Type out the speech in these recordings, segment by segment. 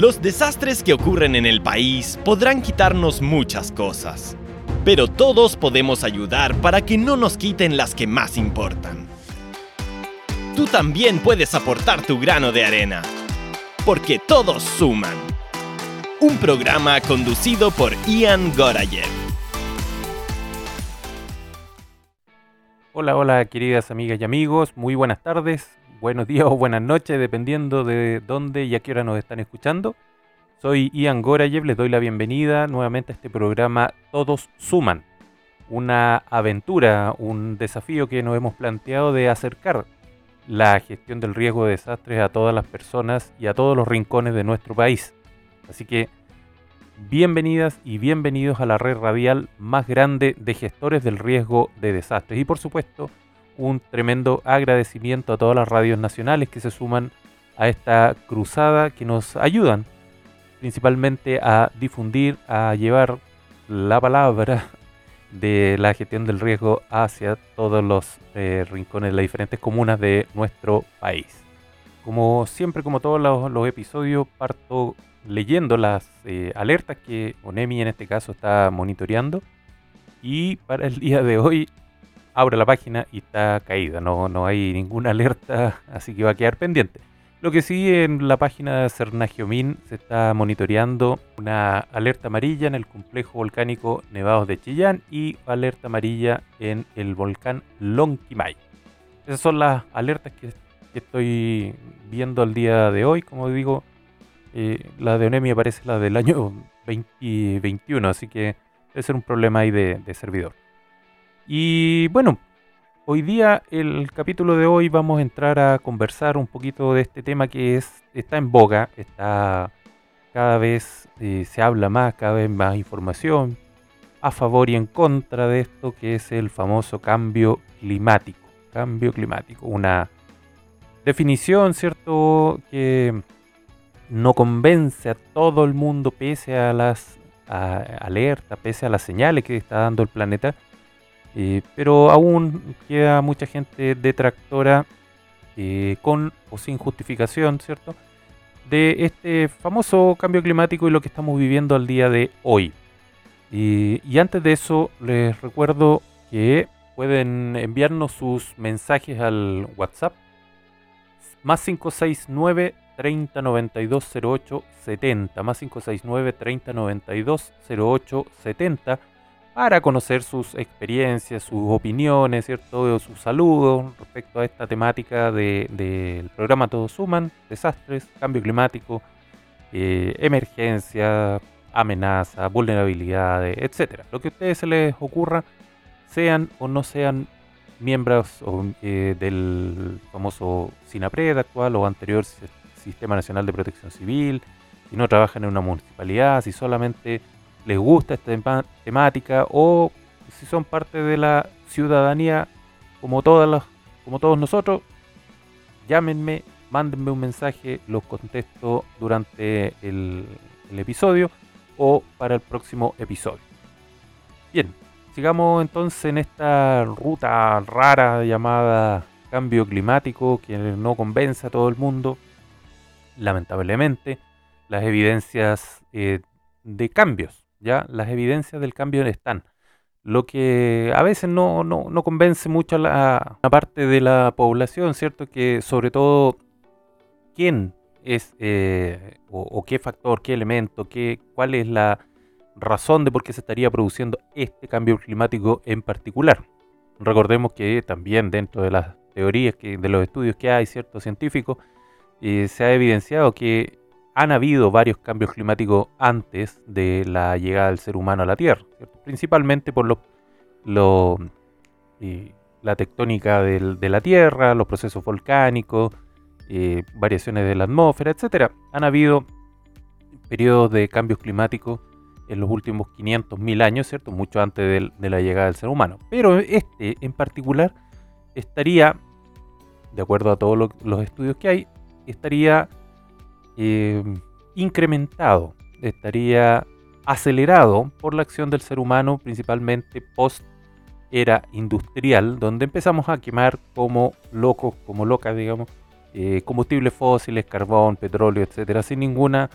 Los desastres que ocurren en el país podrán quitarnos muchas cosas, pero todos podemos ayudar para que no nos quiten las que más importan. Tú también puedes aportar tu grano de arena, porque todos suman. Un programa conducido por Ian Gorayev. Hola, hola queridas amigas y amigos, muy buenas tardes, buenos días o buenas noches, dependiendo de dónde y a qué hora nos están escuchando. Soy Ian Gorayev, les doy la bienvenida nuevamente a este programa Todos Suman, una aventura, un desafío que nos hemos planteado de acercar la gestión del riesgo de desastres a todas las personas y a todos los rincones de nuestro país. Así que bienvenidas y bienvenidos a la red radial más grande de gestores del riesgo de desastres. Y por supuesto, un tremendo agradecimiento a todas las radios nacionales que se suman a esta cruzada que nos ayudan principalmente a difundir, a llevar la palabra de la gestión del riesgo hacia todos los eh, rincones de las diferentes comunas de nuestro país. Como siempre, como todos los, episodios, parto leyendo las eh, alertas que ONEMI en este caso está monitoreando. Y para el día de hoy abro la página y está caída, no, no hay ninguna alerta, así que va a quedar pendiente. Lo que sí, en la página de Cernagiomin se está monitoreando una alerta amarilla en el complejo volcánico Nevados de Chillán y alerta amarilla en el volcán Lonquimay. Esas son las alertas que, estoy viendo al día de hoy. Como digo, eh, la de ONEMI aparece la del año 2021, así que debe ser un problema ahí de servidor. Y bueno, Hoy día, el capítulo de hoy, vamos a entrar a conversar un poquito de este tema que es, está en boga, está cada vez eh, se habla más, cada vez más información a favor y en contra de esto que es el famoso cambio climático. Cambio climático, una definición, ¿cierto?, que no convence a todo el mundo pese a las alertas, pese a las señales que está dando el planeta eh, pero aún queda mucha gente detractora eh, con o sin justificación, ¿cierto? De este famoso cambio climático y lo que estamos viviendo al día de hoy. y antes de eso, les recuerdo que pueden enviarnos sus mensajes al WhatsApp más 569 3092 08 70 más 569 3092 08 70 para conocer sus experiencias, sus opiniones, ¿cierto? sus saludos respecto a esta temática del programa Todos Suman, desastres, cambio climático, eh, emergencia, amenaza, vulnerabilidades, etc. Lo que a ustedes se les ocurra, sean o no sean miembros eh, del famoso SINAPRED actual o anterior Sistema Nacional de Protección Civil, si no trabajan en una municipalidad, si solamente les gusta esta temática o si son parte de la ciudadanía como, todas las, como todos nosotros, llámenme, mándenme un mensaje, los contesto durante el, episodio o para el próximo episodio. Bien, sigamos entonces en esta ruta rara llamada cambio climático que no convence a todo el mundo. Lamentablemente, las evidencias eh, de cambios ya las evidencias del cambio están. Lo que a veces no, no, convence mucho a la, parte de la población, ¿cierto? Que sobre todo, ¿quién es eh, o, qué factor, qué elemento, qué, cuál es la razón de por qué se estaría produciendo este cambio climático en particular? Recordemos que también dentro de las teorías, que, de los estudios que hay, ¿cierto? Científicos, eh, se ha evidenciado que han habido varios cambios climáticos antes de la llegada del ser humano a la Tierra, principalmente por lo, eh, la tectónica de la Tierra, los procesos volcánicos, eh, variaciones de la atmósfera, etc. Han habido periodos de cambios climáticos en los últimos 500.000 años, ¿cierto? Mucho antes de, la llegada del ser humano. Pero este en particular estaría, de acuerdo a todos los estudios que hay, estaría eh, incrementado, estaría acelerado por la acción del ser humano, principalmente post era industrial, donde empezamos a quemar como locos, como locas, digamos, eh, combustibles fósiles, carbón, petróleo, etcétera, sin ninguna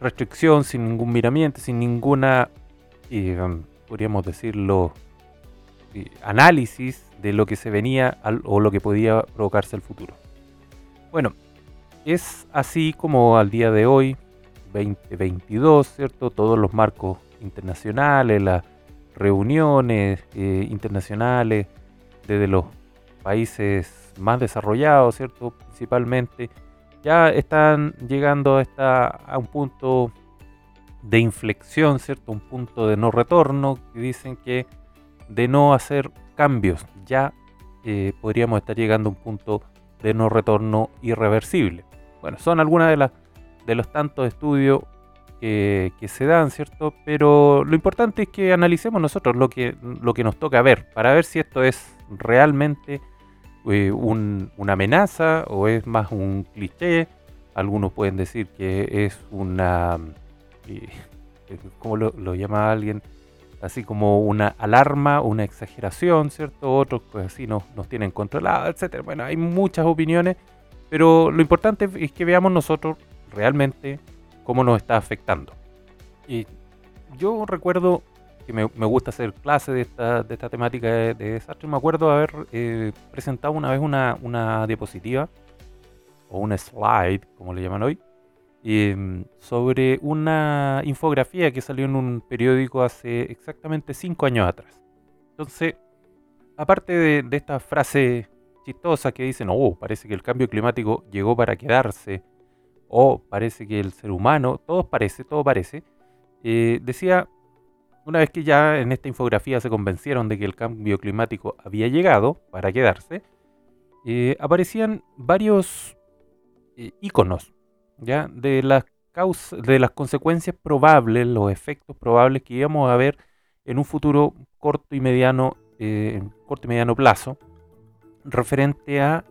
restricción, sin ningún miramiento, sin ninguna, um, podríamos decirlo, análisis de lo que se venía o lo que podía provocarse el futuro. Bueno, es así como al día de hoy, 2022, ¿cierto? Todos los marcos internacionales, las reuniones eh, internacionales desde los países más desarrollados, ¿cierto? Principalmente, ya están llegando a, a un punto de inflexión, ¿cierto? Un punto de no retorno, que dicen que de no hacer cambios, ya eh, podríamos estar llegando a un punto de no retorno irreversible. Bueno, son algunas de, las los tantos estudios que, se dan, ¿cierto? Pero lo importante es que analicemos nosotros lo que, nos toca ver, para ver si esto es realmente eh, una amenaza o es más un cliché. Algunos pueden decir que es una... Eh, ¿Cómo lo, lo llama alguien? así como una alarma, una exageración, ¿cierto? Otros pues así nos, nos tienen controlados, etc. Bueno, hay muchas opiniones, pero lo importante es que veamos nosotros realmente cómo nos está afectando. Y yo recuerdo que me, gusta hacer clases de esta, de esta temática de, desastre. Me acuerdo haber eh, presentado una vez una, una diapositiva o un slide, como le llaman hoy, Em, sobre una infografía que salió en un periódico hace exactamente cinco años atrás. Entonces, aparte de, esta frase chistosa que dicen, oh, parece que el cambio climático llegó para quedarse, o parece que el ser humano, todo parece, todo parece, eh, decía, una vez que ya en esta infografía se convencieron de que el cambio climático había llegado para quedarse, eh, aparecían varios eh, iconos ¿ya? De las causas, de las consecuencias probables, los efectos probables que íbamos a ver en un futuro corto y mediano, eh, corto y mediano plazo, referente a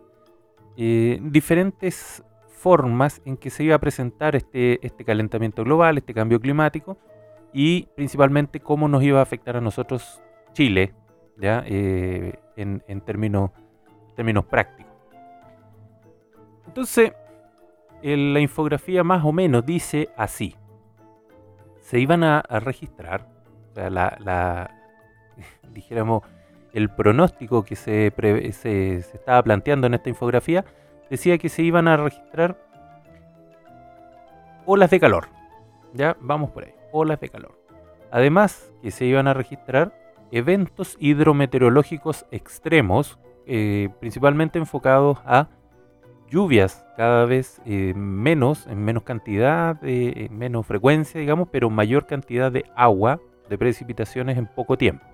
eh, diferentes formas en que se iba a presentar este, este calentamiento global, este cambio climático, y principalmente cómo nos iba a afectar a nosotros Chile, ¿ya? Eh, en, en términos, términos prácticos. Entonces, la infografía más o menos dice así. Se iban a, registrar, sea, la, dijéramos, el pronóstico que se, se, estaba planteando en esta infografía decía que se iban a registrar olas de calor. Ya, vamos por ahí, olas de calor. Además, que se iban a registrar eventos hidrometeorológicos extremos, eh, principalmente enfocados a lluvias cada vez eh, menos, en menos cantidad, eh, menos frecuencia, digamos, pero mayor cantidad de agua, de precipitaciones en poco tiempo.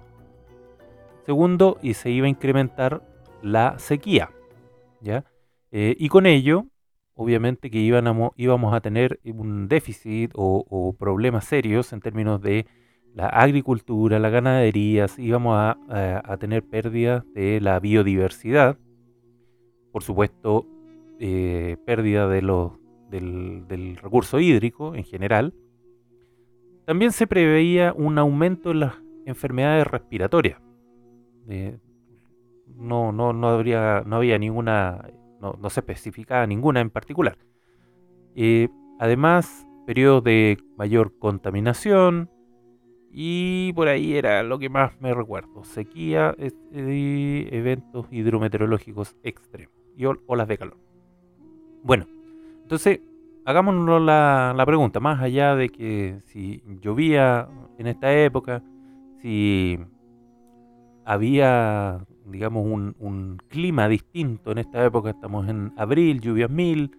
Segundo, y se iba a incrementar la sequía, ¿ya? Eh, y con ello, obviamente que íbamos, íbamos a tener un déficit o, problemas serios en términos de la agricultura, la ganadería, íbamos a, a tener pérdidas de la biodiversidad, por supuesto eh, pérdida de del, recurso hídrico en general, también se preveía un aumento en las enfermedades respiratorias. Eh, no, no, no, habría, no había ninguna, no, se especificaba ninguna en particular. Eh, además, periodos de mayor contaminación y por ahí era lo que más me recuerdo, sequía y eventos hidrometeorológicos extremos y olas de calor. Bueno, entonces hagámonos la, pregunta, más allá de que si llovía en esta época, si había, digamos, un, clima distinto en esta época, estamos en abril, lluvias mil,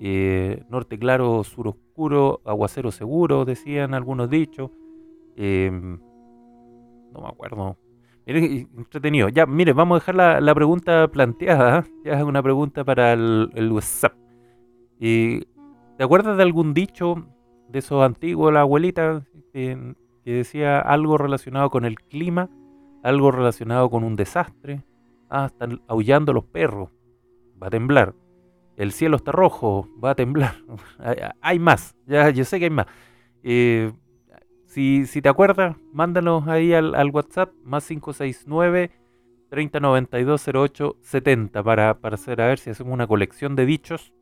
eh, norte claro, sur oscuro, aguacero seguro, decían algunos dichos. Em, no me acuerdo. Miren, entretenido. Ya, mire, vamos a dejar la, pregunta planteada. ¿eh? Ya es una pregunta para el, WhatsApp. ¿Te acuerdas de algún dicho de esos antiguos, la abuelita, que, decía algo relacionado con el clima, algo relacionado con un desastre? Ah, están aullando los perros. Va a temblar. El cielo está rojo. Va a temblar. hay, más. Ya, yo sé que hay más. Eh, si, te acuerdas, mándanos ahí al, WhatsApp más 569 3092 0870 para, para hacer a ver si hacemos una colección de dichos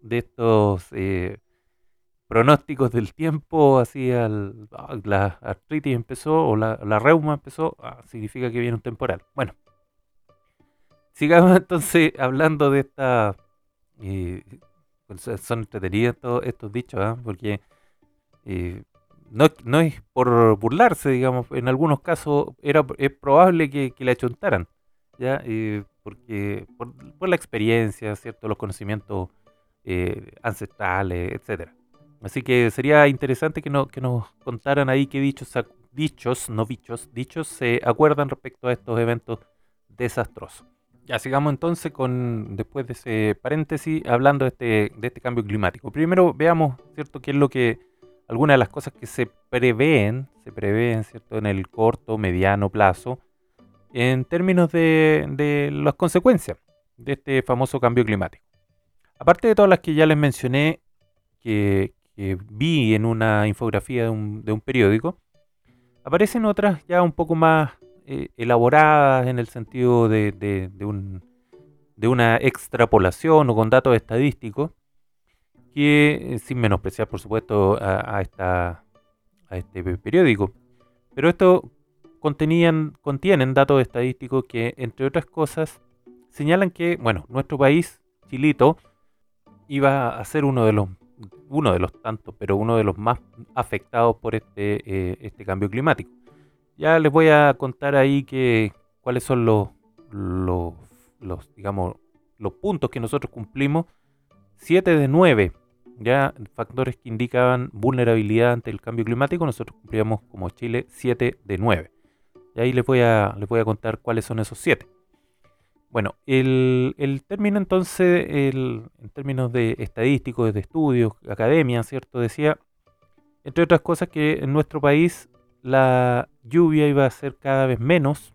de estos eh, pronósticos del tiempo, así al, la artritis empezó o la, reuma empezó, ah, significa que viene un temporal. Bueno, sigamos entonces hablando de esta... Eh, son entretenidos estos dichos, ¿ah? porque eh, no, no, es por burlarse, digamos, en algunos casos era, es probable que, que le achuntaran, ¿ya? Eh, porque por, la experiencia, ¿cierto? Los conocimientos ancestrales, etcétera. Así que sería interesante que, no, que nos contaran ahí qué dichos, dichos, no bichos, dichos se acuerdan respecto a estos eventos desastrosos. Ya sigamos entonces con, después de ese paréntesis, hablando de este, de este cambio climático. Primero veamos, ¿cierto?, qué es lo que algunas de las cosas que se prevén, se prevén, ¿cierto?, en el corto, mediano plazo, en términos de, las consecuencias de este famoso cambio climático. Aparte de todas las que ya les mencioné, que, vi en una infografía de un, periódico, aparecen otras ya un poco más eh, elaboradas en el sentido de, de, un, de una extrapolación o con datos estadísticos que, eh, sin menospreciar por supuesto a, esta, a este periódico, pero esto contenían, contienen datos estadísticos que, entre otras cosas, señalan que, bueno, nuestro país, Chilito, iba a ser uno de los, uno de los tantos, pero uno de los más afectados por este, eh, este cambio climático. Ya les voy a contar ahí que, cuáles son los, los, digamos, los puntos que nosotros cumplimos. 7 de 9 ya factores que indicaban vulnerabilidad ante el cambio climático, nosotros cumplíamos como Chile 7 de 9. Y ahí les voy a, les voy a contar cuáles son esos 7. Bueno, el, término entonces, en términos de estadísticos, de estudios, academia, ¿cierto? Decía, entre otras cosas, que en nuestro país la lluvia iba a ser cada vez menos,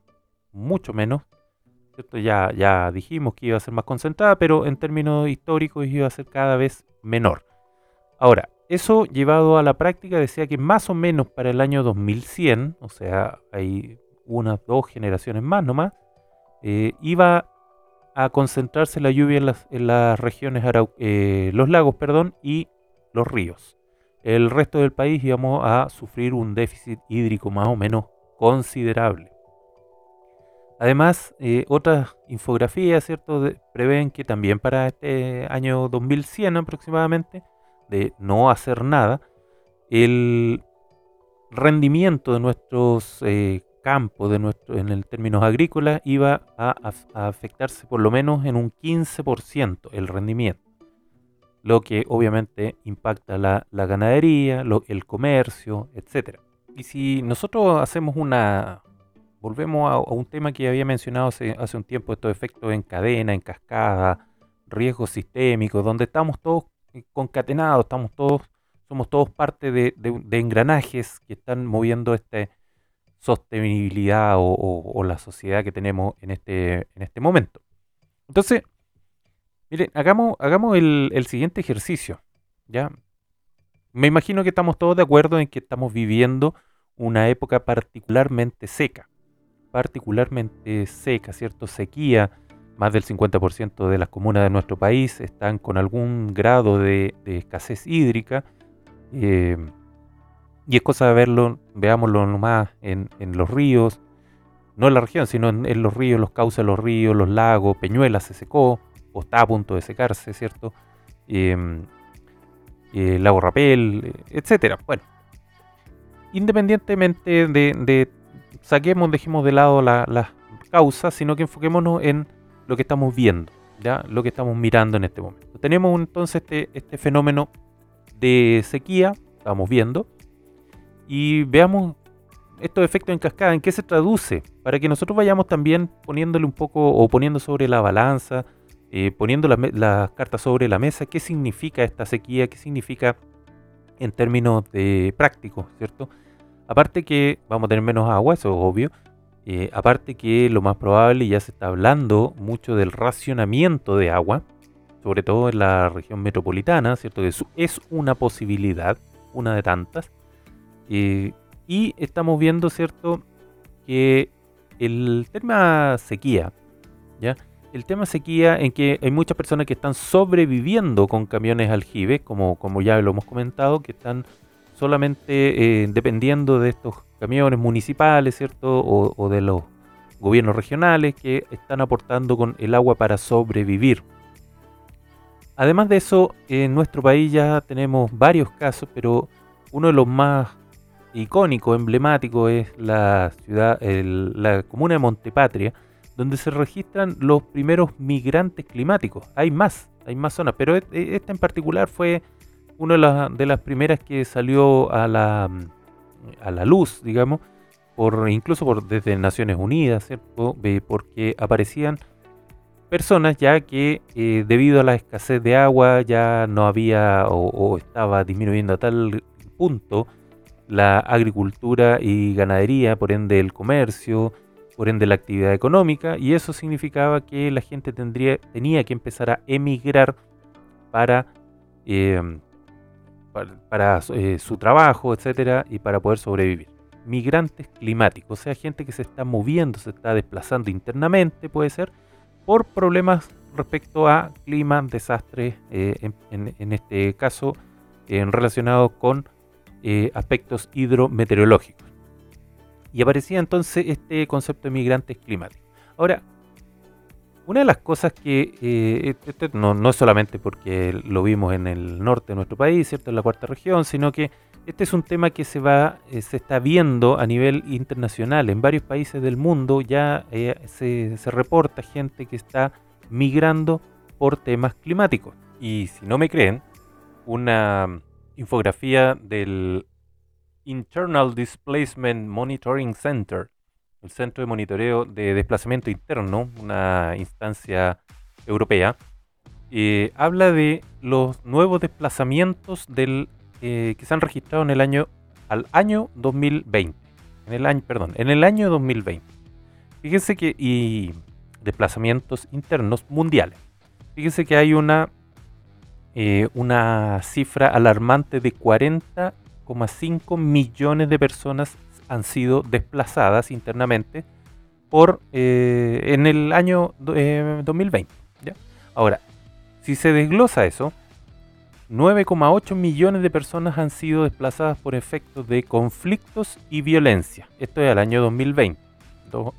mucho menos, ¿cierto? Ya, ya dijimos que iba a ser más concentrada, pero en términos históricos iba a ser cada vez menor. Ahora, eso llevado a la práctica decía que más o menos para el año 2100, o sea, hay unas dos generaciones más nomás, eh, iba a concentrarse la lluvia en las, regiones, eh, los lagos, perdón, y los ríos. El resto del país íbamos a sufrir un déficit hídrico más o menos considerable. Además, eh, otras infografías, ¿cierto?, prevén que también para este año 2100 aproximadamente, de no hacer nada, el rendimiento de nuestros campos, de nuestro, en el términos agrícolas, iba a, afectarse por lo menos en un 15% el rendimiento, lo que obviamente impacta la, ganadería, el comercio, etc. Y si nosotros hacemos una, volvemos a, un tema que había mencionado hace, un tiempo, estos efectos en cadena, en cascada, riesgos sistémicos, donde estamos todos concatenados, estamos todos, somos todos parte de, engranajes que están moviendo esta sostenibilidad o, la sociedad que tenemos en este, en este momento. Entonces, miren, hagamos, hagamos el, el siguiente ejercicio. ¿ya? Me imagino que estamos todos de acuerdo en que estamos viviendo una época particularmente seca. Particularmente seca, ¿cierto? Sequía, más del 50% de las comunas de nuestro país están con algún grado de, escasez hídrica. Eh, y es cosa de verlo, veámoslo nomás en, en, los ríos, no en la región, sino en, los ríos, los cauces de los ríos, los lagos, Peñuela se secó o está a punto de secarse, ¿cierto? Em, eh, lago Rapel, etcétera. Bueno, independientemente de, saquemos, dejemos de lado las causas, sino que enfoquémonos en lo que estamos viendo, ¿ya? lo que estamos mirando en este momento. Tenemos entonces este, este fenómeno de sequía, estamos viendo, y veamos estos efectos en cascada, en qué se traduce, para que nosotros vayamos también poniéndole un poco o poniendo sobre la balanza, eh, poniendo las cartas sobre la mesa, qué significa esta sequía, qué significa en términos de prácticos, ¿cierto? Aparte que vamos a tener menos agua, eso es obvio, eh, aparte que lo más probable, ya se está hablando mucho del racionamiento de agua, sobre todo en la región metropolitana, ¿cierto? Que es una posibilidad, una de tantas. Eh, y estamos viendo, ¿cierto? Que el tema sequía, ¿ya? el tema sequía en que hay muchas personas que están sobreviviendo con camiones aljibe, como, como ya lo hemos comentado, que están solamente eh, dependiendo de estos camiones municipales, ¿cierto? O, de los gobiernos regionales que están aportando con el agua para sobrevivir. Además de eso, en nuestro país ya tenemos varios casos, pero uno de los más icónicos, emblemáticos, es la ciudad, la comuna de Montepatria, donde se registran los primeros migrantes climáticos. Hay más, hay más zonas, pero esta en particular fue una de, las primeras que salió a la, a la luz, digamos, por, incluso por, desde Naciones Unidas, ¿cierto? porque aparecían personas ya que eh, debido a la escasez de agua ya no había o, estaba disminuyendo a tal punto la agricultura y ganadería, por ende el comercio, por ende la actividad económica, y eso significaba que la gente tendría, tenía que empezar a emigrar para eh, para, su trabajo, etcétera, y para poder sobrevivir. Migrantes climáticos, o sea, gente que se está moviendo, se está desplazando internamente, puede ser, por problemas respecto a clima, desastres, eh, en, este caso en relacionado con eh, aspectos hidrometeorológicos. Y aparecía entonces este concepto de migrantes climáticos. Ahora, una de las cosas que, eh, este, este no, es solamente porque lo vimos en el norte de nuestro país, ¿cierto? en la cuarta región, sino que este es un tema que se, va, eh, se está viendo a nivel internacional. En varios países del mundo ya se reporta gente que está migrando por temas climáticos. Y si no me creen, una infografía del Internal Displacement Monitoring Center el Centro de Monitoreo de Desplazamiento Interno, una instancia europea, habla de los nuevos desplazamientos eh, que se han registrado en el año al año 2020. En el año, perdón, en el año 2020. Fíjense que y desplazamientos internos mundiales. Fíjense que hay una eh, una cifra alarmante de 40,5 millones de personas han sido desplazadas internamente por eh, en el año 2020. Eh, Ahora, si se desglosa eso, 9,8 millones de personas han sido desplazadas por efectos de conflictos y violencia. Esto es el año 2020.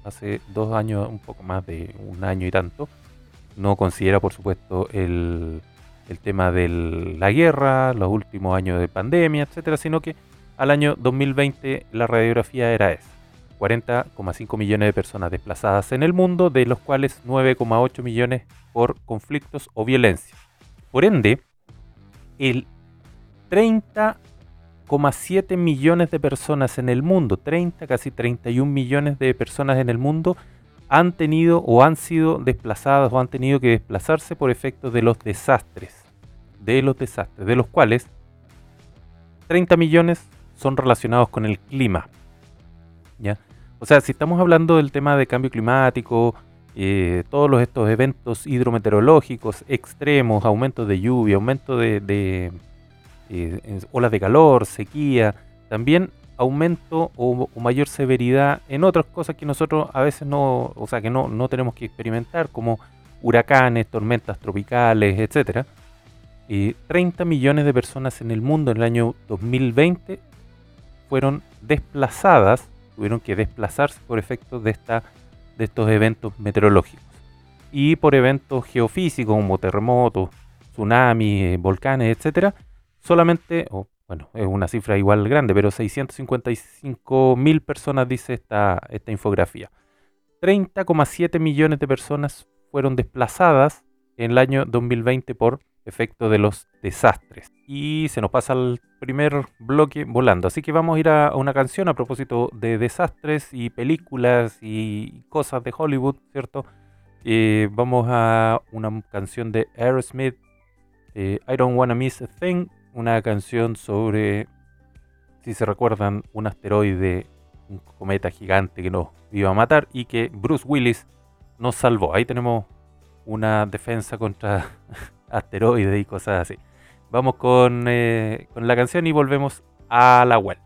hace dos años, un poco más de un año y tanto. No considera, por supuesto, el, el tema de la guerra, los últimos años de pandemia, etcétera, sino que al año 2020 la radiografía era esa. 40,5 millones de personas desplazadas en el mundo, de los cuales 9,8 millones por conflictos o violencia. Por ende, el 30,7 millones de personas en el mundo, 30, casi 31 millones de personas en el mundo, han tenido o han sido desplazadas o han tenido que desplazarse por efecto de los desastres. De los desastres, de los cuales 30 millones son relacionados con el clima. ¿ya? O sea, si estamos hablando del tema de cambio climático, eh, todos estos eventos hidrometeorológicos extremos, aumentos de lluvia, aumento de, eh, olas de calor, sequía, también aumento o, mayor severidad en otras cosas que nosotros a veces no, o sea, que no, no tenemos que experimentar, como huracanes, tormentas tropicales, etc. 30 millones de personas en el mundo en el año 2020 fueron desplazadas, tuvieron que desplazarse por efecto de, esta, de estos eventos meteorológicos. Y por eventos geofísicos como terremotos, tsunamis, eh, volcanes, etcétera, solamente, bueno, es una cifra igual grande, pero 655 mil personas dice esta, esta infografía. 30,7 millones de personas fueron desplazadas en el año 2020 por efecto de los desastres. Y se nos pasa al primer bloque volando. Así que vamos a ir a, una canción a propósito de desastres y películas y cosas de Hollywood, ¿cierto? Eh, vamos a una canción de Aerosmith, eh, I Don't Wanna Miss a Thing, una canción sobre, si se recuerdan, un asteroide, un cometa gigante que nos iba a matar y que Bruce Willis nos salvó. Ahí tenemos una defensa contra asteroides y cosas así. Vamos con, eh, con la canción y volvemos a la vuelta.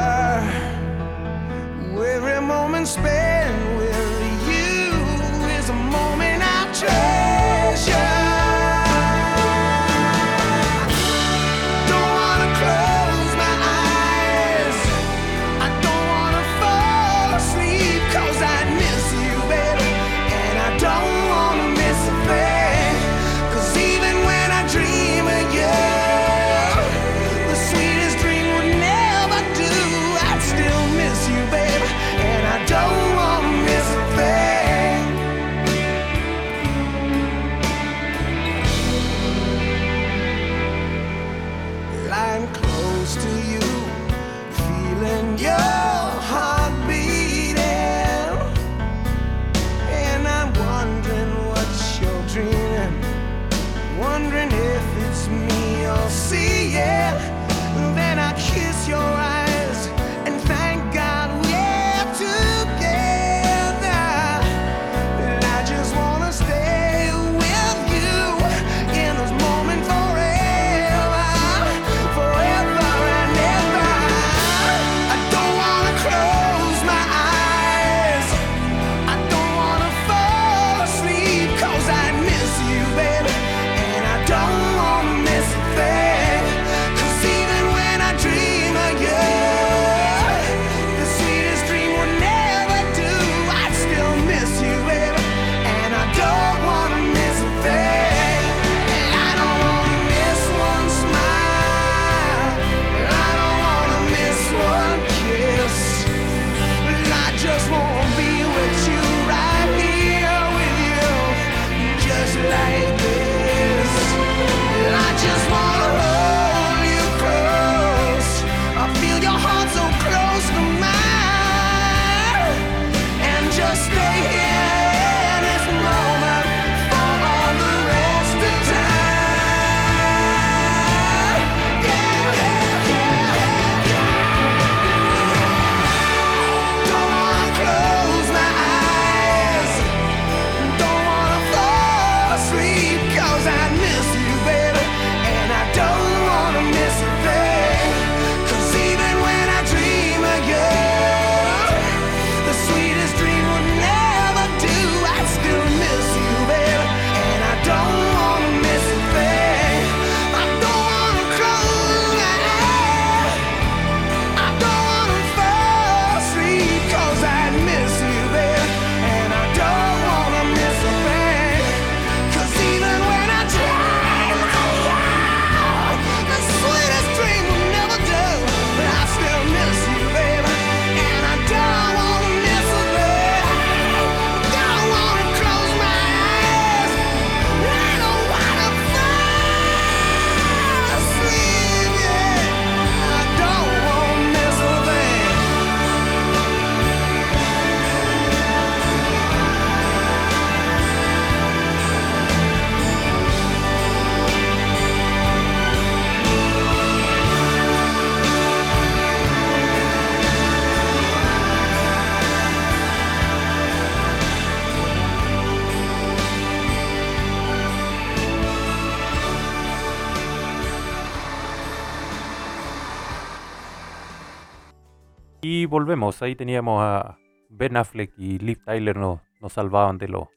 Volvemos, ahí teníamos a Ben Affleck y Liv Tyler nos, nos salvaban de, lo,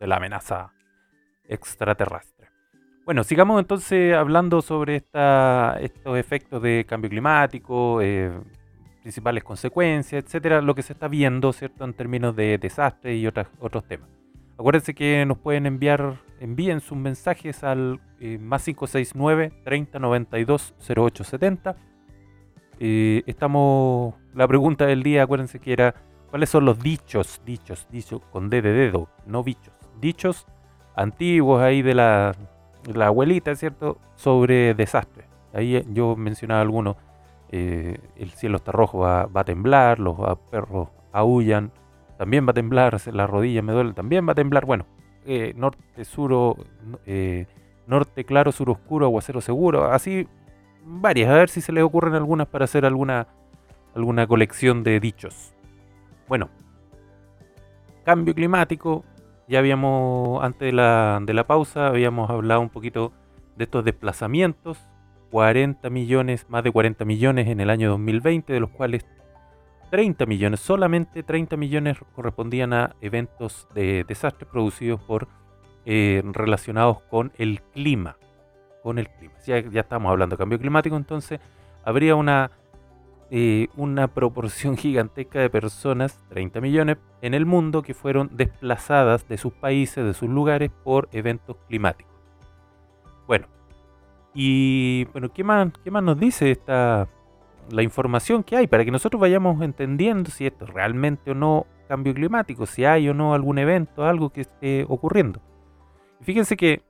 de la amenaza extraterrestre. Bueno, sigamos entonces hablando sobre esta, estos efectos de cambio climático, eh, principales consecuencias, etcétera, lo que se está viendo, ¿cierto?, en términos de desastres y otras, otros temas. Acuérdense que nos pueden enviar, envíen sus mensajes al eh, más 569 30 92 0870 estamos. La pregunta del día, acuérdense que era: ¿cuáles son los dichos, dichos, dichos con D de dedo, no bichos, dichos antiguos ahí de la, la abuelita, ¿cierto? Sobre desastres. Ahí eh, yo mencionaba algunos eh, el cielo está rojo, va, va a temblar, los ah, perros aullan, también va a temblar, la rodilla me duele, también va a temblar. Bueno, eh, norte, sur, norte claro, sur oscuro, aguacero seguro, así varias. A ver si se les ocurren algunas para hacer alguna, alguna colección de dichos. Bueno, cambio climático. Ya habíamos, antes de la, de la pausa, habíamos hablado un poquito de estos desplazamientos. 40 millones, más de 40 millones en el año 2020, de los cuales 30 millones, solamente 30 millones correspondían a eventos de desastres producidos por eh, relacionados con el clima. Con el clima. Ya, ya estamos hablando de cambio climático, entonces habría una, eh, una proporción gigantesca de personas, 30 millones, en el mundo que fueron desplazadas de sus países, de sus lugares, por eventos climáticos. Bueno, y bueno, ¿qué más, qué más nos dice esta, la información que hay para que nosotros vayamos entendiendo si esto es realmente o no cambio climático, si hay o no algún evento, algo que esté ocurriendo. Fíjense que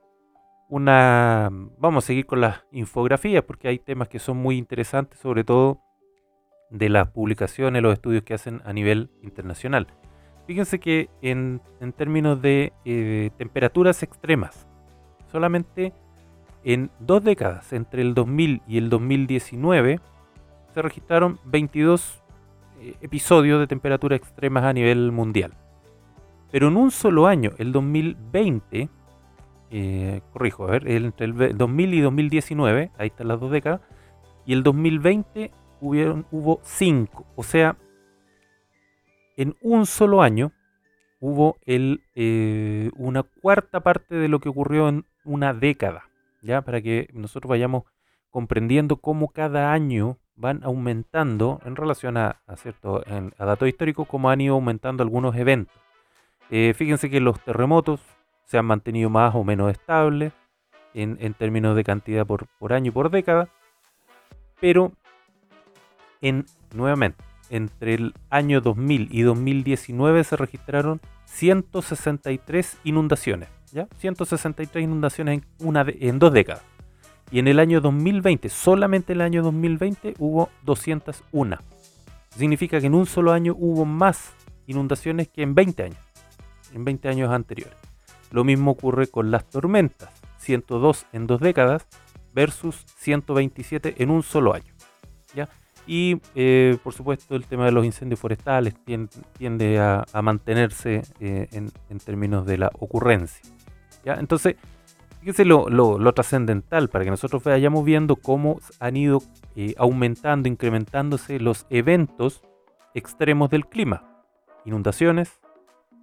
una vamos a seguir con las infografías porque hay temas que son muy interesantes, sobre todo de las publicaciones, los estudios que hacen a nivel internacional. Fíjense que en, en términos de eh, temperaturas extremas, solamente en dos décadas, entre el 2000 y el 2019, se registraron 22 eh, episodios de temperaturas extremas a nivel mundial. Pero en un solo año, el 2020, eh, corrijo, a ver, entre el ve- 2000 y 2019, ahí están las dos décadas, y el 2020 hubieron, hubo 5. O sea, en un solo año hubo eh, una cuarta parte de lo que ocurrió en una década. ¿ya? Para que nosotros vayamos comprendiendo cómo cada año van aumentando en relación a, a a datos históricos, cómo han ido aumentando algunos eventos. Eh, fíjense que los terremotos se han mantenido más o menos estables en, términos de cantidad por, por año y por década, pero en, nuevamente, entre el año 2000 y 2019 se registraron 163 inundaciones, ¿ya? 163 inundaciones en, una de- en dos décadas. Y en el año 2020, solamente en el año 2020 hubo 201. Significa que en un solo año hubo más inundaciones que en 20 años, en 20 años anteriores. Lo mismo ocurre con las tormentas, 102 en dos décadas versus 127 en un solo año. ¿ya? Y eh, por supuesto el tema de los incendios forestales tien- tiende a, mantenerse eh, en, términos de la ocurrencia. ¿ya? Entonces, fíjense lo, lo- lo trascendental para que nosotros vayamos viendo cómo han ido eh, aumentando, incrementándose los eventos extremos del clima. Inundaciones,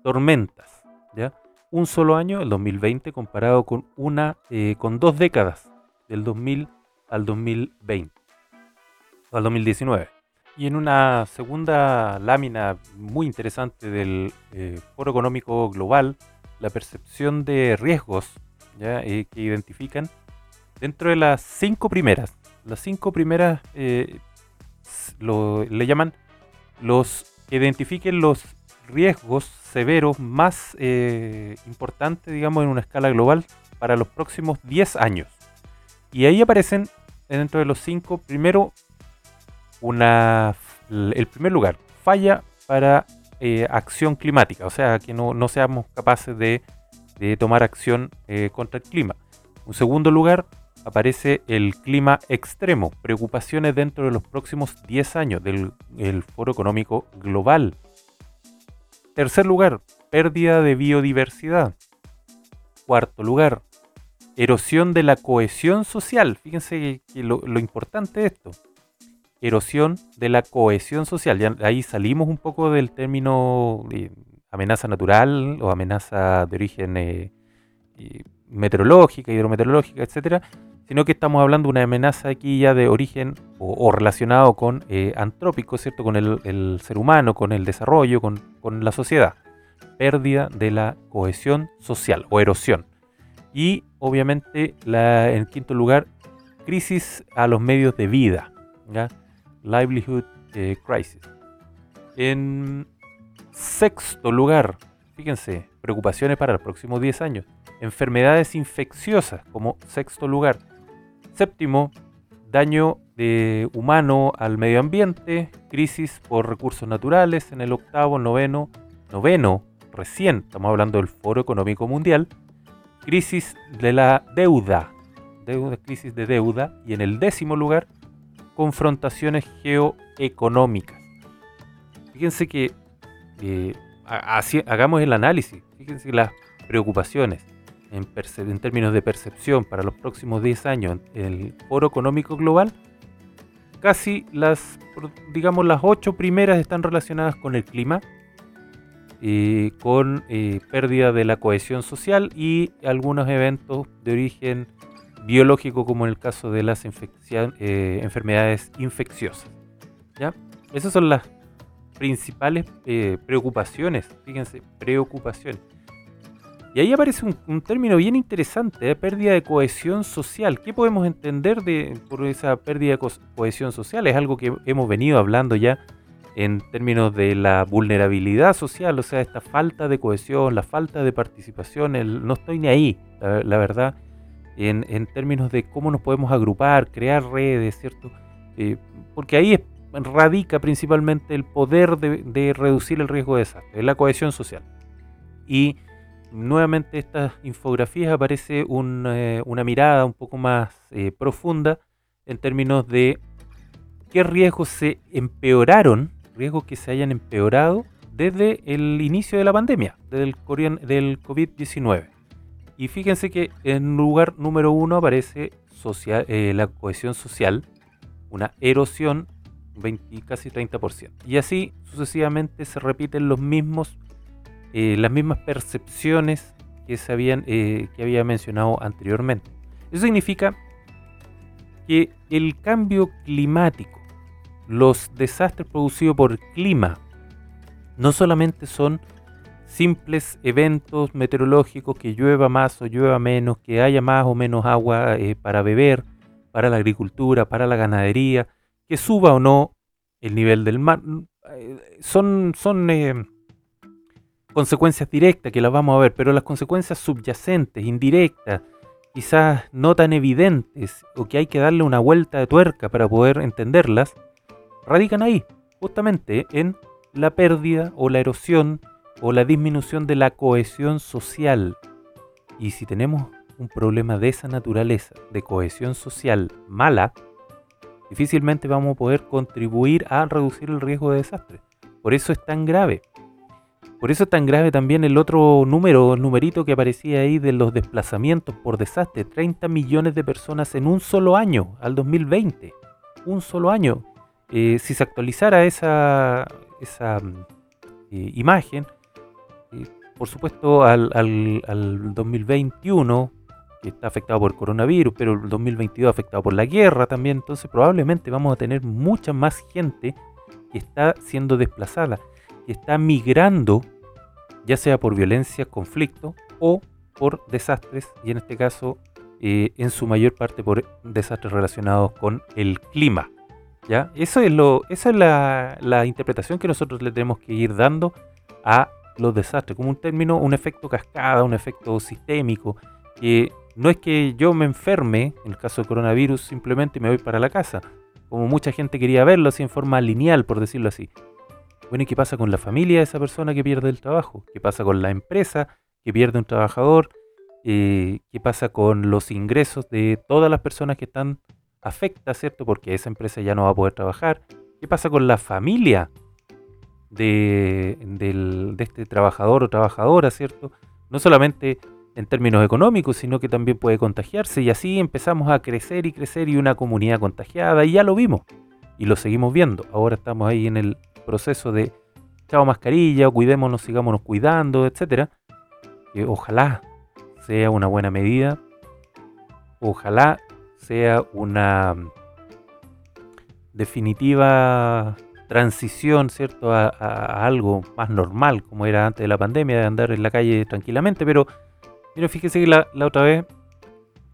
tormentas. ¿ya? Un solo año, el 2020, comparado con, una, eh, con dos décadas, del 2000 al 2020 o al 2019. Y en una segunda lámina muy interesante del eh, Foro Económico Global, la percepción de riesgos ¿ya? Eh, que identifican dentro de las cinco primeras. Las cinco primeras lo, le llaman los que identifiquen los riesgos severos más eh, importantes, digamos, en una escala global para los próximos 10 años. Y ahí aparecen dentro de los cinco, primero, una, el primer lugar, falla para eh, acción climática, o sea, que no, no seamos capaces de, de tomar acción eh, contra el clima. En segundo lugar, aparece el clima extremo, preocupaciones dentro de los próximos 10 años del el Foro Económico Global. Tercer lugar, pérdida de biodiversidad. Cuarto lugar, erosión de la cohesión social. Fíjense lo, importante de esto. Erosión de la cohesión social. Ya ahí salimos un poco del término amenaza natural o amenaza de origen eh, eh, meteorológica, hidrometeorológica, etcétera, sino que estamos hablando de una amenaza aquí ya de origen o, relacionado con eh, antrópico, ¿cierto? Con el, ser humano, con el desarrollo, con, la sociedad. Pérdida de la cohesión social o erosión. Y obviamente, en quinto lugar, crisis a los medios de vida. Livelihood eh, Crisis. En sexto lugar, fíjense, preocupaciones para los próximos 10 años. Enfermedades infecciosas como sexto lugar. Séptimo, daño de humano al medio ambiente, crisis por recursos naturales en el octavo, noveno, noveno, recién, estamos hablando del Foro Económico Mundial, crisis de la deuda, crisis de deuda, y en el décimo lugar, confrontaciones geoeconómicas. Fíjense que eh, hagamos el análisis, fíjense las preocupaciones en, en términos de percepción para los próximos 10 años el Foro Económico Global, casi las, digamos, las ocho primeras están relacionadas con el clima, eh, con eh, pérdida de la cohesión social y algunos eventos de origen biológico como en el caso de las eh, enfermedades infecciosas. ¿ya? Esas son las principales eh, preocupaciones, fíjense, preocupaciones. Y ahí aparece un, un término bien interesante, ¿eh? pérdida de cohesión social. ¿Qué podemos entender de, por esa pérdida de co- cohesión social? Es algo que hemos venido hablando ya en términos de la vulnerabilidad social, o sea, esta falta de cohesión, la falta de participación, el no estoy ni ahí, la, la verdad, en, en términos de cómo nos podemos agrupar, crear redes, ¿cierto? Eh, porque ahí es- radica principalmente el poder de, de reducir el riesgo de desastre, la cohesión social. Y nuevamente estas infografías aparece eh, una mirada un poco más eh, profunda en términos de qué riesgos se empeoraron, riesgos que se hayan empeorado desde el inicio de la pandemia, desde el, corian- del COVID-19. Y fíjense que en lugar número uno aparece eh, la cohesión social, una erosión 20, casi 30%. Y así sucesivamente se repiten los mismos, eh, las mismas percepciones que, se habían, eh, que había mencionado anteriormente. Eso significa que el cambio climático, los desastres producidos por clima, no solamente son simples eventos meteorológicos, que llueva más o llueva menos, que haya más o menos agua eh, para beber, para la agricultura, para la ganadería, que suba o no el nivel del mar. Son, son consecuencias directas que las vamos a ver, pero las consecuencias subyacentes, indirectas, quizás no tan evidentes o que hay que darle una vuelta de tuerca para poder entenderlas, radican ahí, justamente en la pérdida o la erosión o la disminución de la cohesión social. Y si tenemos un problema de esa naturaleza, de cohesión social mala, difícilmente vamos a poder contribuir a reducir el riesgo de desastre. Por eso es tan grave. Por eso es tan grave también el otro número, el numerito que aparecía ahí de los desplazamientos por desastre. 30 millones de personas en un solo año, al 2020. Un solo año. Eh, si se actualizara esa, esa mm, eh, imagen, eh, por supuesto al, al- al 2021, que está afectado por coronavirus, pero el 2022 afectado por la guerra también, entonces probablemente vamos a tener mucha más gente que está siendo desplazada, está migrando, ya sea por violencia, conflicto o por desastres, y en este caso, eh, en su mayor parte por desastres relacionados con el clima. ¿ya? Eso es lo, esa es la, la interpretación que nosotros le tenemos que ir dando a los desastres, como un término, un efecto cascada, un efecto sistémico, que no es que yo me enferme, en el caso del coronavirus, simplemente me voy para la casa, como mucha gente quería verlo así en forma lineal, por decirlo así. Bueno, ¿y qué pasa con la familia de esa persona que pierde el trabajo? ¿Qué pasa con la empresa que pierde un trabajador? Eh, ¿Qué pasa con los ingresos de todas las personas que están afectadas, ¿cierto? Porque esa empresa ya no va a poder trabajar. ¿Qué pasa con la familia de este trabajador o trabajadora, ¿cierto? No solamente en términos económicos, sino que también puede contagiarse y así empezamos a crecer y crecer y una comunidad contagiada y ya lo vimos y lo seguimos viendo. Ahora estamos ahí en el proceso de chao mascarilla, cuidémonos, sigámonos cuidando, etcétera. Que ojalá sea una buena medida, ojalá sea una definitiva transición, ¿cierto? A, algo más normal, como era antes de la pandemia, de andar en la calle tranquilamente, pero mira, fíjese que la, otra vez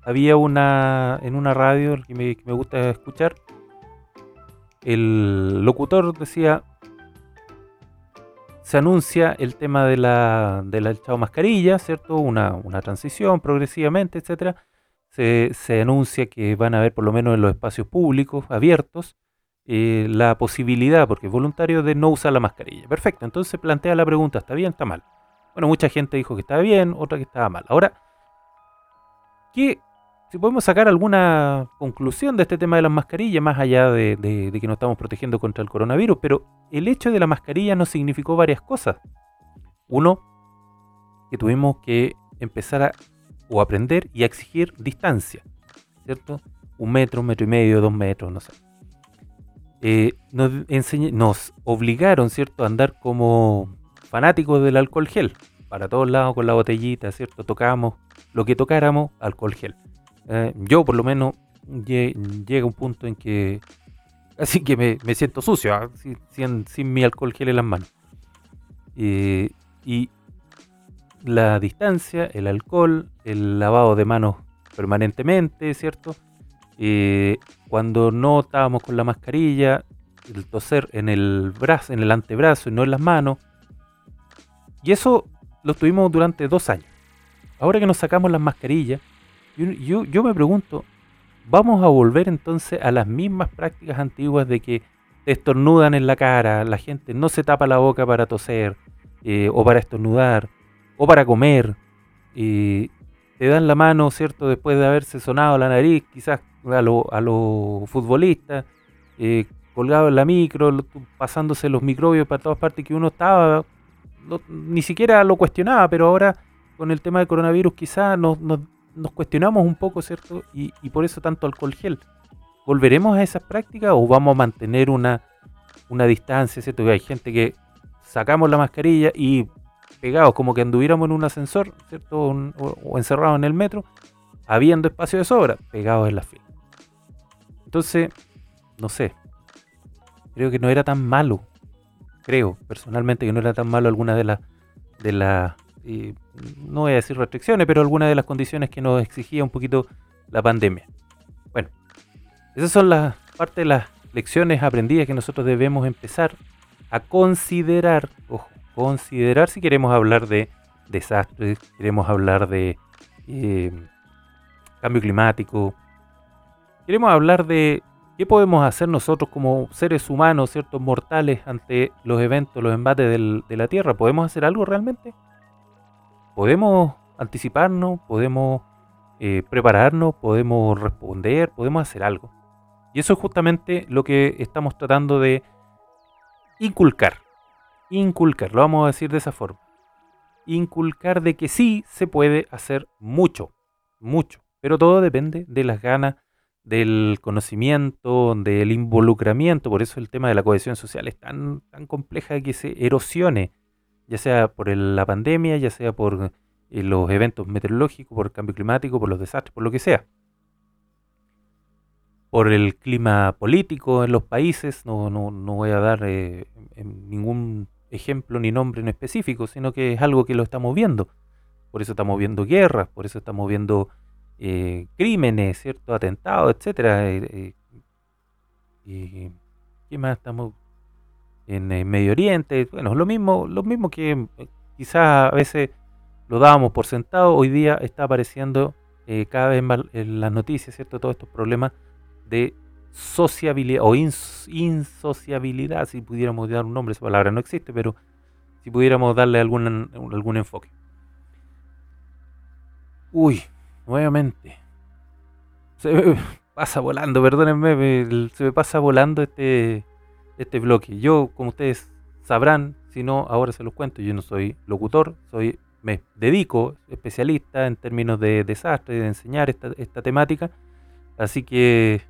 había una, en una radio que me gusta escuchar, el locutor decía, se anuncia el tema de la, de la chao mascarilla, ¿cierto? Una, una transición progresivamente, etcétera. se, se anuncia que van a haber, por lo menos en los espacios públicos abiertos, eh, la posibilidad, porque es voluntario, de no usar la mascarilla. Perfecto, entonces plantea la pregunta, ¿está bien, está mal? Bueno, mucha gente dijo que estaba bien, otra que estaba mal. Ahora, ¿qué, si podemos sacar alguna conclusión de este tema de las mascarillas, más allá de, que nos estamos protegiendo contra el coronavirus, pero el hecho de la mascarilla nos significó varias cosas. Uno, que tuvimos que empezar a o aprender y a exigir distancia, ¿cierto? Un metro, un metro y medio, dos metros, no sé. Eh, nos, nos obligaron, ¿cierto?, a andar como fanáticos del alcohol gel, para todos lados con la botellita, ¿cierto? Tocábamos lo que tocáramos, alcohol gel. Eh, yo, por lo menos, lle- llega un punto en que así que me, me siento sucio, ¿ah? sin, sin- sin mi alcohol gel en las manos. Eh, y la distancia, el alcohol, el lavado de manos permanentemente, ¿cierto? Eh, cuando no estábamos con la mascarilla, el toser en el brazo, en el antebrazo y no en las manos. Y eso lo tuvimos durante dos años. Ahora que nos sacamos las mascarillas, yo, yo, me pregunto, ¿vamos a volver entonces a las mismas prácticas antiguas de que te estornudan en la cara, la gente no se tapa la boca para toser, eh, o para estornudar, o para comer, te dan la mano, ¿cierto? Después de haberse sonado la nariz, quizás a los a los futbolistas, eh, colgado en la micro, lo- pasándose los microbios para todas partes que uno estaba, ni siquiera lo cuestionaba, pero ahora con el tema del coronavirus quizás nos- nos cuestionamos un poco, ¿cierto? Y, y por eso tanto alcohol gel. ¿Volveremos a esas prácticas o vamos a mantener una, una distancia, ¿cierto? Hay gente que sacamos la mascarilla y pegados como que anduviéramos en un ascensor, ¿cierto? O encerrados en el metro, habiendo espacio de sobra, pegados en la fila. Entonces, no sé, creo que no era tan malo, creo personalmente que no era tan malo alguna de las, de las, no voy a decir restricciones, pero alguna de las condiciones que nos exigía un poquito la pandemia. Bueno, esas son las parte de las lecciones aprendidas que nosotros debemos empezar a considerar, ojo, considerar si queremos hablar de desastres, queremos hablar de eh, cambio climático, queremos hablar de qué podemos hacer nosotros como seres humanos, ciertos mortales, ante los eventos, los embates de la Tierra. ¿Podemos hacer algo realmente? ¿Podemos anticiparnos? ¿Podemos eh, prepararnos? ¿Podemos responder? ¿Podemos hacer algo? Y eso es justamente lo que estamos tratando de inculcar. Inculcar, lo vamos a decir de esa forma. Inculcar de que sí se puede hacer mucho, mucho. Pero todo depende de las ganas, del conocimiento, del involucramiento. Por eso el tema de la cohesión social es tan, tan compleja que se erosione, ya sea por el- la pandemia, ya sea por eh, los eventos meteorológicos, por el cambio climático, por los desastres, por lo que sea por el clima político en los países. No, no, no voy a dar eh, ningún ejemplo ni nombre en específico, sino que es algo que lo estamos viendo. Por eso estamos viendo guerras, por eso estamos viendo eh, crímenes, ¿cierto? Atentados, etcétera. eh, ¿Qué más estamos? En eh, Medio Oriente, bueno, lo mismo, lo mismo que eh, quizás a veces lo dábamos por sentado, hoy día está apareciendo eh, cada vez más en las noticias, ¿cierto? Todos estos problemas de sociabilidad o ins- insociabilidad, si pudiéramos dar un nombre, esa palabra no existe, pero si pudiéramos darle algún, algún enfoque. Uy, nuevamente. Se me pasa volando, perdónenme, me- se me pasa volando este, este bloque. Yo, como ustedes sabrán, si no, ahora se los cuento, yo no soy locutor, soy me dedico, especialista en términos de desastre, de enseñar esta, esta temática. Así que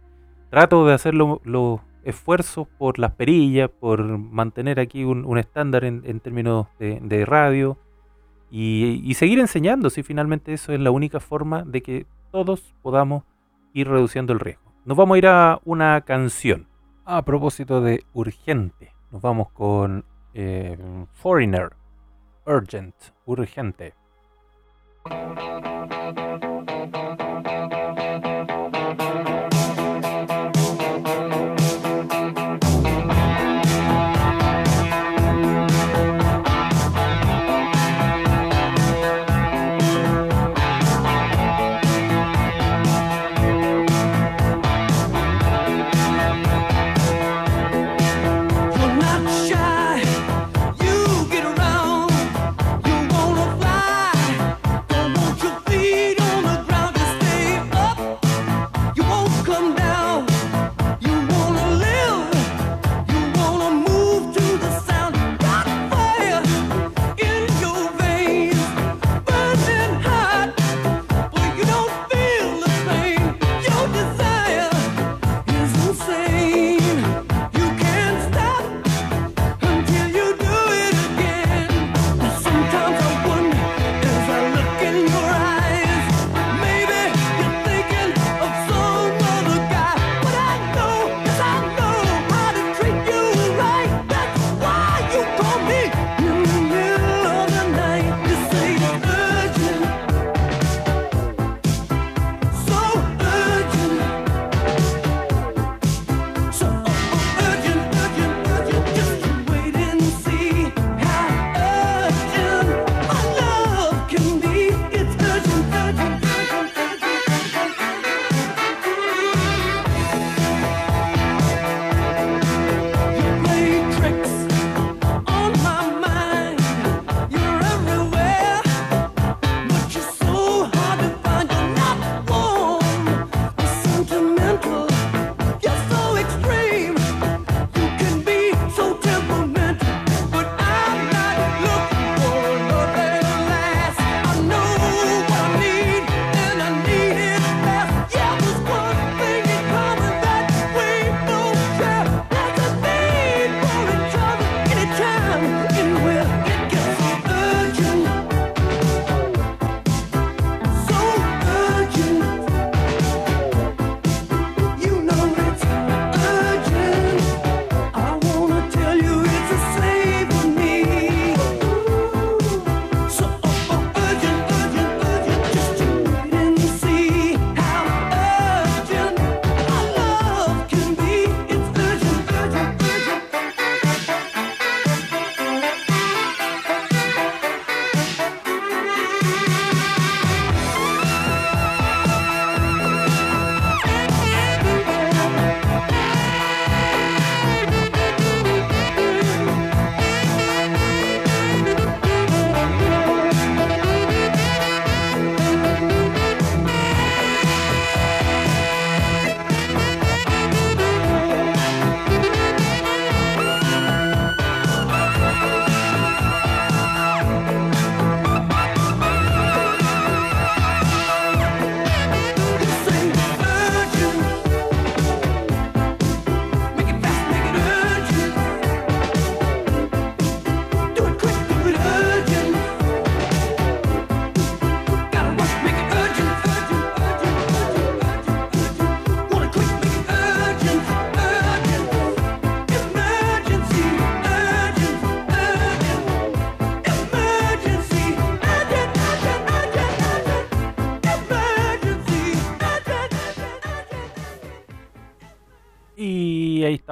trato de hacer lo- los esfuerzos por las perillas, por mantener aquí un, un estándar en, en términos de, de radio y, y seguir enseñando, si finalmente eso es la única forma de que todos podamos ir reduciendo el riesgo. Nos vamos a ir a una canción. A propósito de urgente, nos vamos con eh, Foreigner, Urgent, urgente.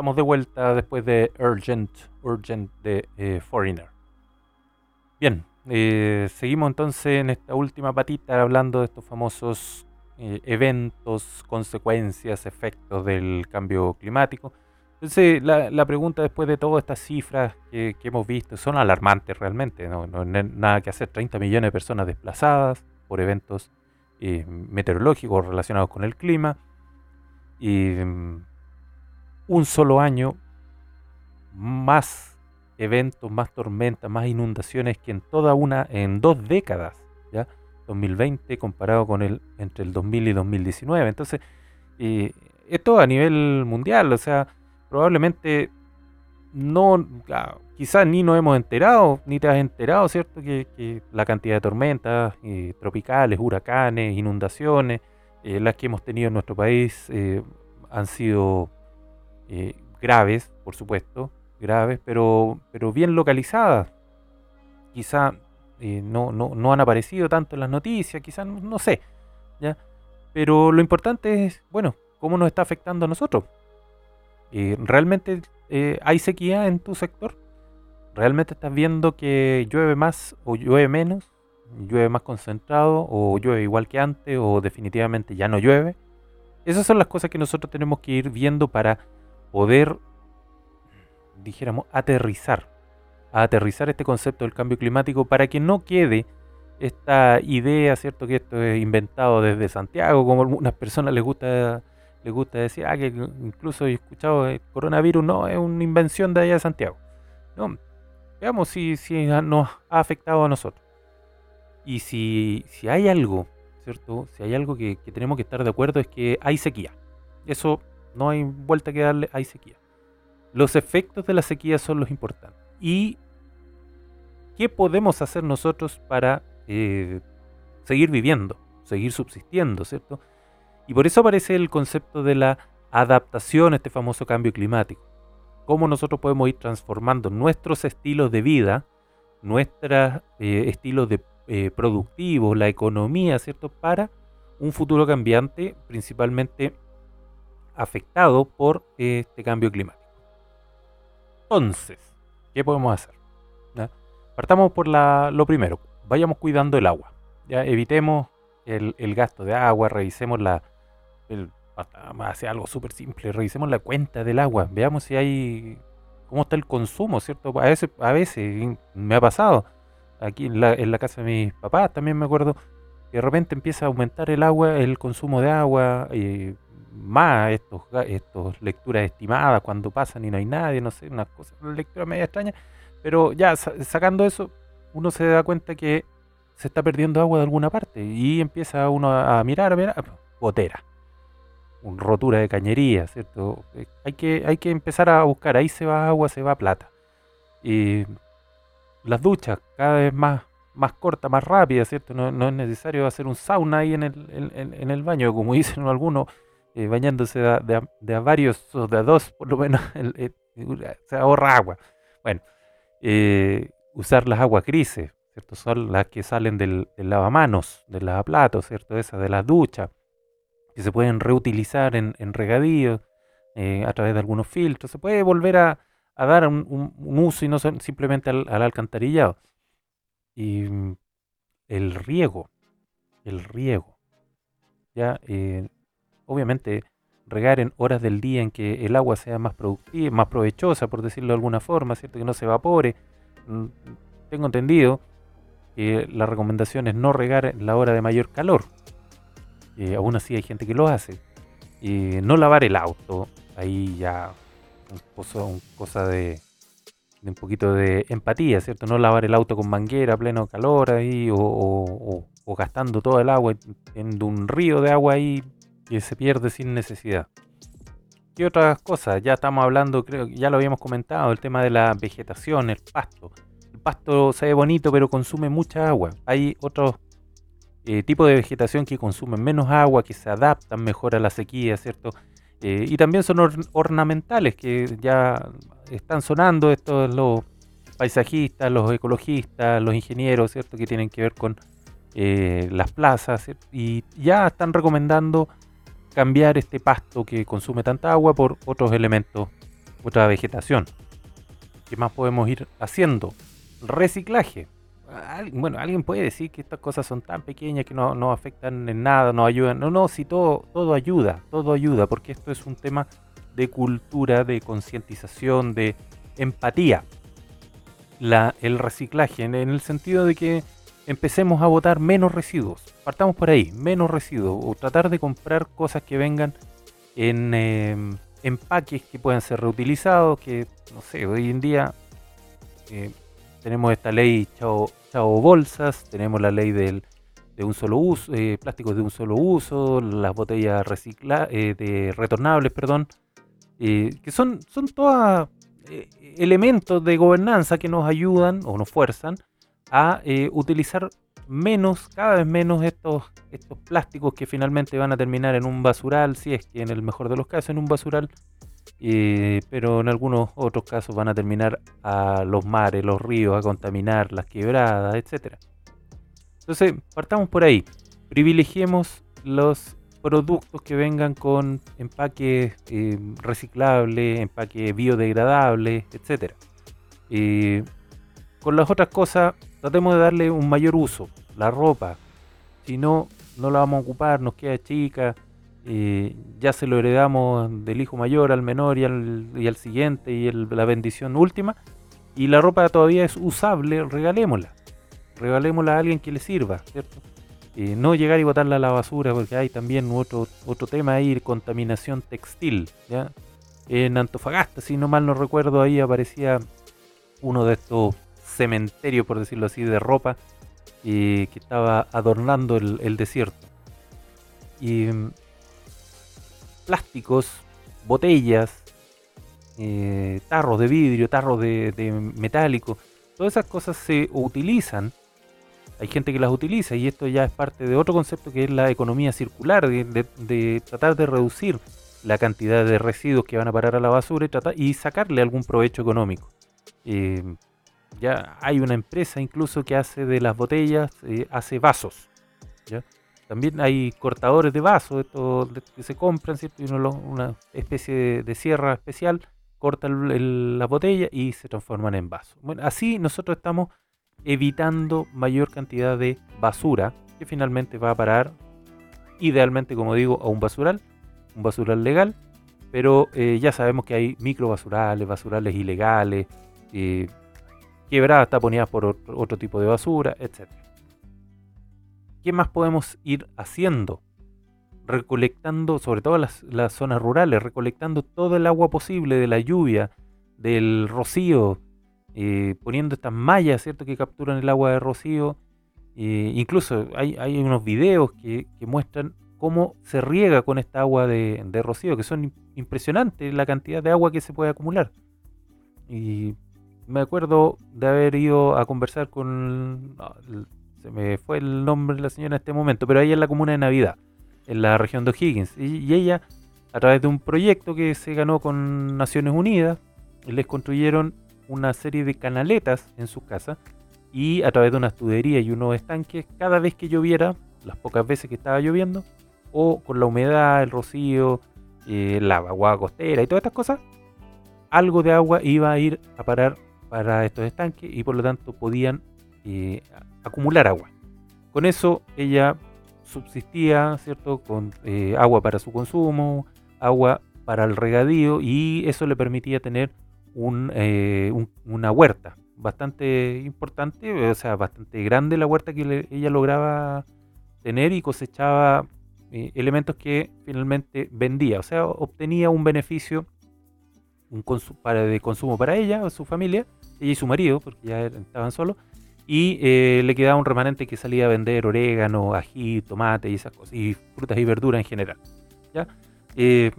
Estamos de vuelta después de Urgent, Urgent de eh, Foreigner. Bien, eh, seguimos entonces en esta última patita hablando de estos famosos eh, eventos, consecuencias, efectos del cambio climático. Entonces, la, la pregunta después de todas estas cifras que, que hemos visto son alarmantes realmente. No, no hay nada que hacer. 30 millones de personas desplazadas por eventos eh, meteorológicos relacionados con el clima. Y mm, un solo año, más eventos, más tormentas, más inundaciones que en toda una, en dos décadas, ¿ya? 2020 comparado con el entre el 2000 y 2019. Entonces, eh, esto a nivel mundial, o sea, probablemente no, ah, quizás ni nos hemos enterado, ni te has enterado, ¿cierto? Que, la cantidad de tormentas eh, tropicales, huracanes, inundaciones, eh, las que hemos tenido en nuestro país han sido eh, graves, por supuesto, graves, pero, pero bien localizadas. Quizá eh, no, no, no han aparecido tanto en las noticias, quizás no, sé, ¿ya? Pero lo importante es, bueno, cómo nos está afectando a nosotros. Eh, ¿Realmente hay sequía en tu sector? ¿Realmente estás viendo que llueve más o llueve menos? ¿Llueve más concentrado o llueve igual que antes o definitivamente ya no llueve? Esas son las cosas que nosotros tenemos que ir viendo para poder, dijéramos, aterrizar. Aterrizar este concepto del cambio climático para que no quede esta idea, ¿cierto? Que esto es inventado desde Santiago, como a algunas personas les gusta, les gusta decir, ah, que incluso he escuchado el coronavirus, no, es una invención de allá de Santiago. No, veamos si, si nos ha afectado a nosotros. Y si, si hay algo, ¿cierto? Si hay algo que, que tenemos que estar de acuerdo es que hay sequía. Eso no hay vuelta que darle, hay sequía. Los efectos de la sequía son los importantes. ¿Y qué podemos hacer nosotros para eh, seguir viviendo, seguir subsistiendo, ¿cierto? Y por eso aparece el concepto de la adaptación a este famoso cambio climático. Cómo nosotros podemos ir transformando nuestros estilos de vida, nuestros eh, estilos de, eh, productivos, la economía, ¿cierto? Para un futuro cambiante, principalmente afectado por este cambio climático. Entonces, ¿qué podemos hacer? ¿Ya? Partamos por la, lo primero, vayamos cuidando el agua. ¿ya? Evitemos el, el gasto de agua, revisemos la, el, algo súper simple, revisemos la cuenta del agua, veamos si hay, cómo está el consumo, ¿cierto? A veces, a veces me ha pasado, aquí en la, en la casa de mis papás también me acuerdo, que de repente empieza a aumentar el agua, el consumo de agua, y más estos, estos lecturas estimadas cuando pasan y no hay nadie, no sé, una cosa, una lectura media extraña, pero ya sa- sacando eso, uno se da cuenta que se está perdiendo agua de alguna parte y empieza uno a, mirar, a mirar, ah, gotera, rotura de cañería, ¿cierto? Eh, Hay que, hay que empezar a buscar, ahí se va agua, se va plata. Y las duchas cada vez más, más cortas, más rápidas, ¿cierto? No, no es necesario hacer un sauna ahí en el, en- en el baño, como dicen algunos, eh, bañándose de, a- varios o de a dos, por lo menos, el- se ahorra agua. Bueno, eh, usar las aguas grises, ¿cierto? Son las que salen del, lavamanos, del lavaplatos, ¿cierto? Esas de las duchas, que se pueden reutilizar en, en regadíos eh, a través de algunos filtros. Se puede volver a, dar un, uso y no simplemente al, al alcantarillado. Y mm, el riego, el riego. Ya, eh, obviamente, regar en horas del día en que el agua sea más productiva, más provechosa, por decirlo de alguna forma, ¿cierto? Que no se evapore. Mm, Tengo entendido que la recomendación es no regar en la hora de mayor calor. Eh, aún así hay gente que lo hace. No lavar el auto, ahí ya un un cosa de, un poquito de empatía, ¿cierto? No lavar el auto con manguera pleno calor ahí o, gastando todo el agua en un río de agua ahí que se pierde sin necesidad. ¿Qué otras cosas? Ya estamos hablando, creo que ya lo habíamos comentado, el tema de la vegetación, el pasto. El pasto se ve bonito pero consume mucha agua. Hay otros eh, tipos de vegetación que consumen menos agua, que se adaptan mejor a la sequía, ¿cierto? Eh, y también son or- ornamentales, que ya están sonando estos los paisajistas, los ecologistas, los ingenieros, ¿cierto? Que tienen que ver con eh, las plazas, ¿cierto? y ya están recomendando cambiar este pasto que consume tanta agua por otros elementos, otra vegetación. ¿Qué más podemos ir haciendo? Reciclaje. Bueno, alguien puede decir que estas cosas son tan pequeñas que no, no afectan en nada, no ayudan. No, no, si todo, todo ayuda, todo ayuda, porque esto es un tema de cultura, de concientización, de empatía. La, el reciclaje, en el sentido de que empecemos a botar menos residuos. Partamos por ahí, menos residuos. O tratar de comprar cosas que vengan en eh, empaques que puedan ser reutilizados. Que, no sé, hoy en día eh, tenemos esta ley chao, chao bolsas, tenemos la ley del, de un solo uso, eh, plásticos de un solo uso, las botellas recicla, eh, de retornables, perdón, eh, que son, son todas elementos de gobernanza que nos ayudan o nos fuerzan a eh, utilizar menos, cada vez menos estos, estos plásticos que finalmente van a terminar en un basural, si es que en el mejor de los casos en un basural, eh, pero en algunos otros casos van a terminar a los mares, los ríos, a contaminar las quebradas, etcétera. Entonces, partamos por ahí. Privilegiemos los productos que vengan con empaque eh, reciclable, empaque biodegradable. Eh, con las otras cosas, tratemos de darle un mayor uso. La ropa, si no, no la vamos a ocupar, nos queda chica, eh, ya se lo heredamos del hijo mayor al menor y al, y al siguiente y el- la bendición última. Y la ropa todavía es usable, regalémosla. Regalémosla a alguien que le sirva, ¿cierto? Eh, no llegar y botarla a la basura, porque hay también otro, otro tema ahí, contaminación textil. ¿ya? En Antofagasta, si no mal no recuerdo, ahí aparecía uno de estos cementerios, por decirlo así, de ropa que estaba adornando el, desierto. Y mm, plásticos, botellas, eh, tarros de vidrio, tarros de, metálico, todas esas cosas se utilizan. Hay gente que las utiliza y esto ya es parte de otro concepto que es la economía circular, de tratar de reducir la cantidad de residuos que van a parar a la basura y, tratar, y sacarle algún provecho económico. Eh, ya hay una empresa incluso que hace de las botellas, eh, hace vasos. ¿ya? También hay cortadores de vasos estos que se compran, ¿cierto? Una especie de, de sierra especial corta el- el- la botella y se transforman en vasos. Bueno, así nosotros estamos evitando mayor cantidad de basura que finalmente va a parar, idealmente, como digo, a un basural, un basural legal, pero eh, ya sabemos que hay microbasurales, basurales ilegales, eh, quebradas taponeadas por otro, tipo de basura, etc. ¿Qué más podemos ir haciendo? Recolectando, sobre todo las, las zonas rurales, recolectando todo el agua posible de la lluvia, del rocío, eh, poniendo estas mallas, ¿cierto?, que capturan el agua de rocío. Eh, incluso hay, hay unos videos que, que muestran cómo se riega con esta agua de, de rocío, que son im- impresionantes la cantidad de agua que se puede acumular. Y me acuerdo de haber ido a conversar con... se me fue el nombre de la señora en este momento, pero ella es la comuna de Navidad, en la región de O'Higgins. Y, y ella, a través de un proyecto que se ganó con Naciones Unidas, les construyeron una serie de canaletas en su casa y a través de una tubería y unos estanques, cada vez que lloviera, las pocas veces que estaba lloviendo, o con la humedad, el rocío, eh, la agua costera y todas estas cosas, algo de agua iba a ir a parar para estos estanques y por lo tanto podían eh, acumular agua. Con eso ella subsistía, ¿cierto? Con eh, agua para su consumo, agua para el regadío y eso le permitía tener un, eh, un- una huerta bastante importante, o sea, bastante grande la huerta que ella lograba tener y cosechaba elementos que finalmente vendía, o sea, obtenía un beneficio un para, de consumo para ella o su familia, ella y su marido, porque ya er- estaban solos, y eh, le quedaba un remanente que salía a vender orégano, ají, tomate y esas cosas, y frutas y verduras en general. ¿ya? Eh,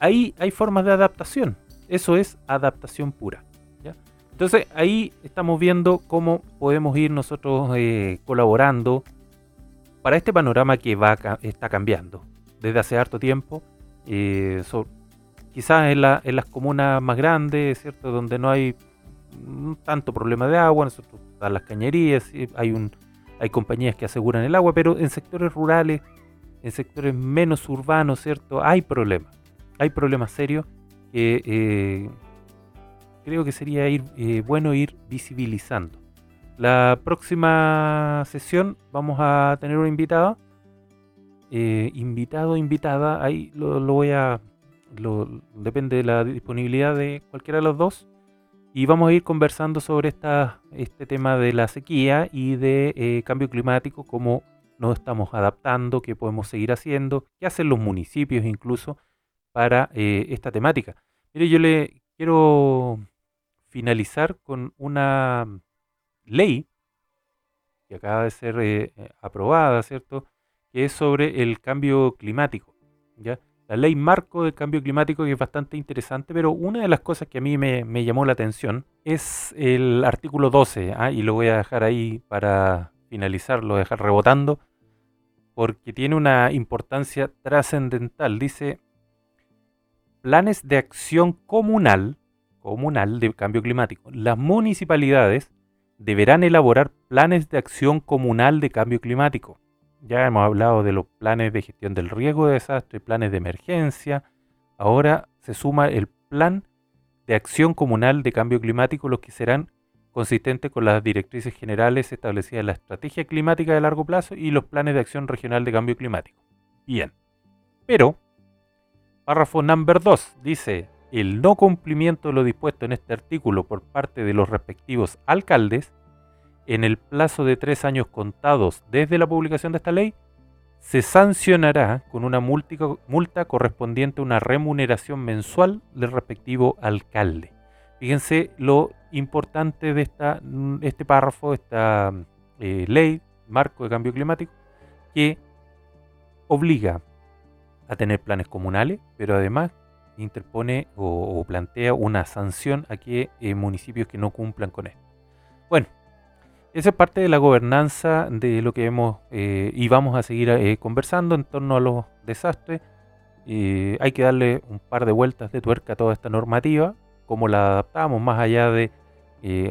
ahí hay formas de adaptación, eso es adaptación pura. ¿ya? Entonces ahí estamos viendo cómo podemos ir nosotros eh, colaborando para este panorama que va está cambiando desde hace harto tiempo. quizás en, en las comunas más grandes, ¿cierto? Donde no hay tanto problema de agua, nosotros están las cañerías, sí, hay un hay compañías que aseguran el agua, pero en sectores rurales en sectores menos urbanos, ¿cierto? Hay problemas. Hay problemas serios que eh, creo que sería eh, bueno ir visibilizando. La próxima sesión vamos a tener una invitada. Eh, invitado, invitada, ahí lo, voy a... Depende de la disponibilidad de cualquiera de los dos. Y vamos a ir conversando sobre esta, este tema de la sequía y de eh, cambio climático, cómo nos estamos adaptando, qué podemos seguir haciendo, qué hacen los municipios incluso para eh, esta temática. Mire, yo le quiero finalizar con una ley que acaba de ser eh, aprobada, ¿cierto? Que es sobre el cambio climático, ¿ya? La ley marco del cambio climático que es bastante interesante, pero una de las cosas que a mí me, llamó la atención es el artículo 12, ¿ah? y lo voy a dejar ahí para finalizar, lo voy a dejar rebotando, porque tiene una importancia trascendental. Dice, planes de acción comunal, comunal de cambio climático. Las municipalidades deberán elaborar planes de acción comunal de cambio climático. Ya hemos hablado de los planes de gestión del riesgo de desastre, planes de emergencia. Ahora se suma el plan de acción comunal de cambio climático, los que serán consistentes con las directrices generales establecidas en la estrategia climática de largo plazo y los planes de acción regional de cambio climático. Bien. Pero, párrafo number 2 dice, el no cumplimiento de lo dispuesto en este artículo por parte de los respectivos alcaldes en el plazo de tres años contados desde la publicación de esta ley, se sancionará con una multa, correspondiente a una remuneración mensual del respectivo alcalde. Fíjense lo importante de esta, este párrafo, esta eh, ley, marco de cambio climático, que obliga a tener planes comunales, pero además interpone o, plantea una sanción a que eh, municipios que no cumplan con esto. Bueno, esa es parte de la gobernanza de lo que hemos eh, y vamos a seguir eh, conversando en torno a los desastres. hay que darle un par de vueltas de tuerca a toda esta normativa, cómo la adaptamos más allá de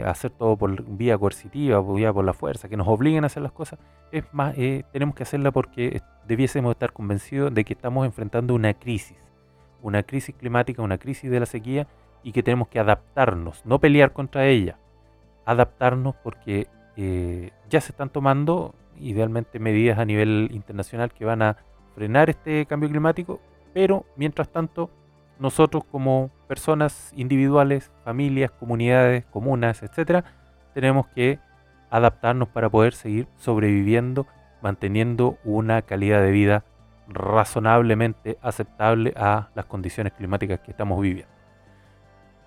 hacer todo por vía coercitiva, vía por la fuerza, que nos obliguen a hacer las cosas. Es más, tenemos que hacerla porque debiésemos estar convencidos de que estamos enfrentando una crisis una crisis climática, una crisis de la sequía y que tenemos que adaptarnos, no pelear contra ella, adaptarnos porque eh, ya se están tomando idealmente medidas a nivel internacional que van a frenar este cambio climático, pero mientras tanto nosotros como personas individuales, familias, comunidades, comunas, etcétera, tenemos que adaptarnos para poder seguir sobreviviendo, manteniendo una calidad de vida razonablemente aceptable a las condiciones climáticas que estamos viviendo.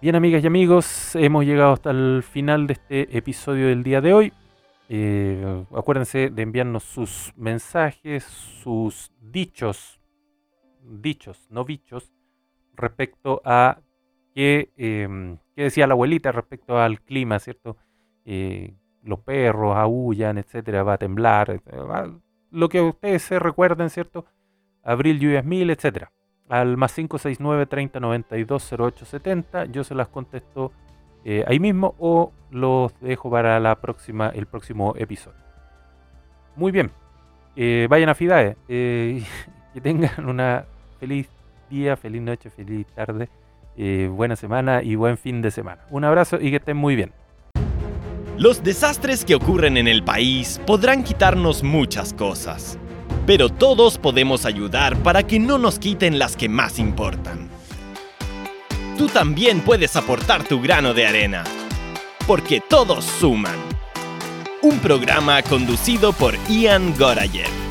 Bien, amigas y amigos, hemos llegado hasta el final de este episodio del día de hoy. Eh, acuérdense de enviarnos sus mensajes, sus dichos, dichos, no bichos, respecto a qué, em, decía la abuelita respecto al clima, ¿cierto? Eh, los perros aullan, etcétera, va a temblar, lo que ustedes se recuerden, ¿cierto? Abril Lluvias 1000, etc. Al más 569 30 92 0870. Yo se las contesto eh, ahí mismo o los dejo para la próxima, el próximo episodio. Muy bien. Eh, vayan a Fidae. Eh, que tengan una feliz día, feliz noche, feliz tarde, buena semana y buen fin de semana. Un abrazo y que estén muy bien. Los desastres que ocurren en el país podrán quitarnos muchas cosas pero todos podemos ayudar para que no nos quiten las que más importan. Tú también puedes aportar tu grano de arena, porque todos suman. Un programa conducido por Ian Gorayev.